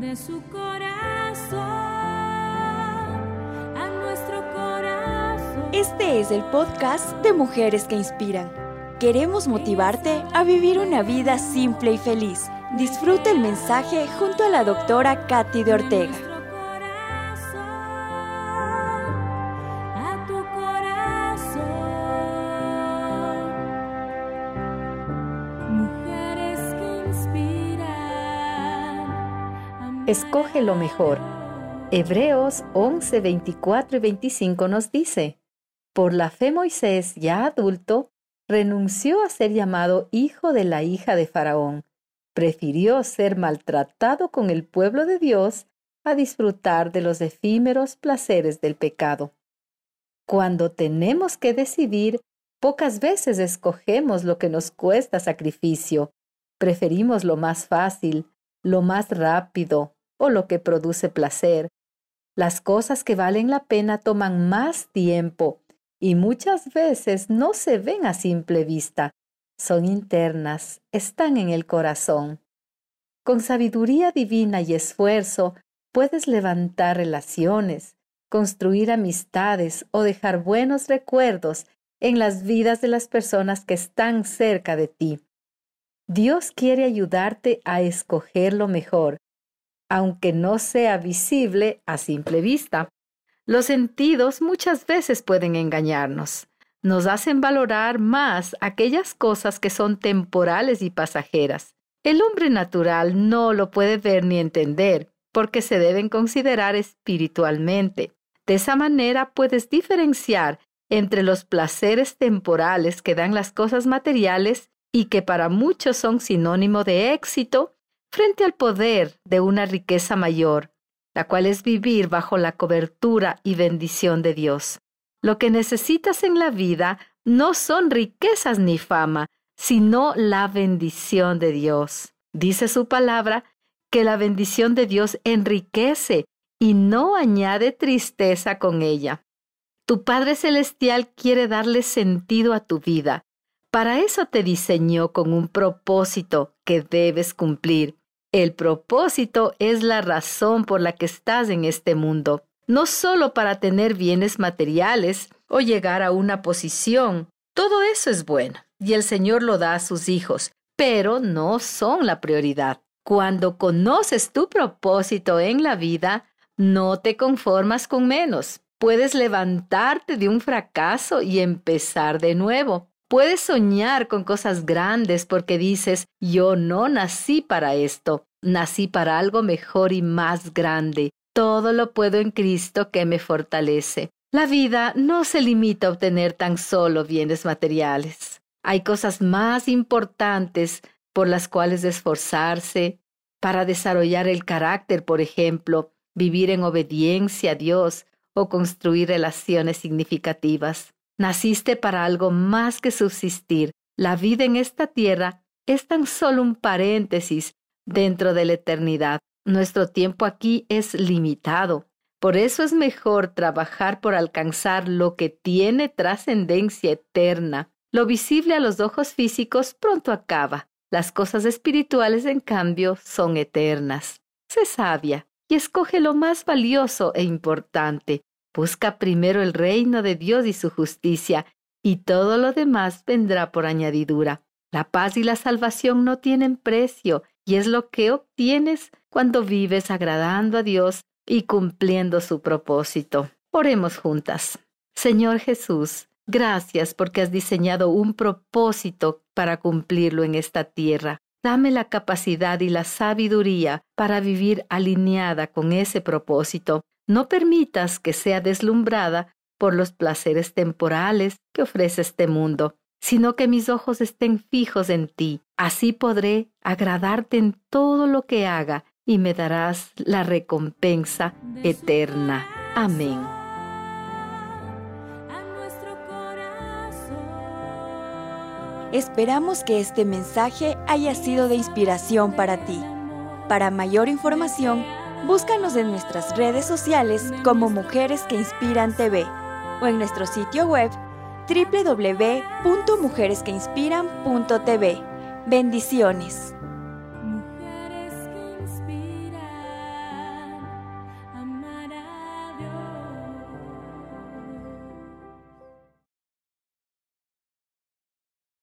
de su corazón a nuestro corazón. Este es el podcast de Mujeres que Inspiran. Queremos motivarte a vivir una vida simple y feliz. Disfruta el mensaje junto a la doctora Katy de Ortega. Escoge lo mejor. Hebreos 11, 24 y 25 nos dice, Por la fe Moisés, ya adulto, renunció a ser llamado hijo de la hija de Faraón. Prefirió ser maltratado con el pueblo de Dios a disfrutar de los efímeros placeres del pecado. Cuando tenemos que decidir, pocas veces escogemos lo que nos cuesta sacrificio. Preferimos lo más fácil, lo más rápido o lo que produce placer. Las cosas que valen la pena toman más tiempo y muchas veces no se ven a simple vista. Son internas, están en el corazón. Con sabiduría divina y esfuerzo puedes levantar relaciones, construir amistades o dejar buenos recuerdos en las vidas de las personas que están cerca de ti. Dios quiere ayudarte a escoger lo mejor, aunque no sea visible a simple vista. Los sentidos muchas veces pueden engañarnos. Nos hacen valorar más aquellas cosas que son temporales y pasajeras. El hombre natural no lo puede ver ni entender, porque se deben considerar espiritualmente. De esa manera puedes diferenciar entre los placeres temporales que dan las cosas materiales y que para muchos son sinónimo de éxito, frente al poder de una riqueza mayor, la cual es vivir bajo la cobertura y bendición de Dios. Lo que necesitas en la vida no son riquezas ni fama, sino la bendición de Dios. Dice su palabra que la bendición de Dios enriquece y no añade tristeza con ella. Tu Padre Celestial quiere darle sentido a tu vida. Para eso te diseñó con un propósito que debes cumplir. El propósito es la razón por la que estás en este mundo, no solo para tener bienes materiales o llegar a una posición. Todo eso es bueno y el Señor lo da a sus hijos, pero no son la prioridad. Cuando conoces tu propósito en la vida, no te conformas con menos. Puedes levantarte de un fracaso y empezar de nuevo. Puedes soñar con cosas grandes porque dices, yo no nací para esto, nací para algo mejor y más grande. Todo lo puedo en Cristo que me fortalece. La vida no se limita a obtener tan solo bienes materiales. Hay cosas más importantes por las cuales esforzarse, para desarrollar el carácter, por ejemplo, vivir en obediencia a Dios o construir relaciones significativas. Naciste para algo más que subsistir. La vida en esta tierra es tan solo un paréntesis dentro de la eternidad. Nuestro tiempo aquí es limitado. Por eso es mejor trabajar por alcanzar lo que tiene trascendencia eterna. Lo visible a los ojos físicos pronto acaba. Las cosas espirituales, en cambio, son eternas. Sé sabia y escoge lo más valioso e importante. Busca primero el reino de Dios y su justicia, y todo lo demás vendrá por añadidura. La paz y la salvación no tienen precio, y es lo que obtienes cuando vives agradando a Dios y cumpliendo su propósito. Oremos juntas. Señor Jesús, gracias porque has diseñado un propósito para cumplirlo en esta tierra. Dame la capacidad y la sabiduría para vivir alineada con ese propósito. No permitas que sea deslumbrada por los placeres temporales que ofrece este mundo, sino que mis ojos estén fijos en ti. Así podré agradarte en todo lo que haga y me darás la recompensa eterna. Amén. Esperamos que este mensaje haya sido de inspiración para ti. Para mayor información, búscanos en nuestras redes sociales como Mujeres que Inspiran TV o en nuestro sitio web www.mujeresqueinspiran.tv. Bendiciones.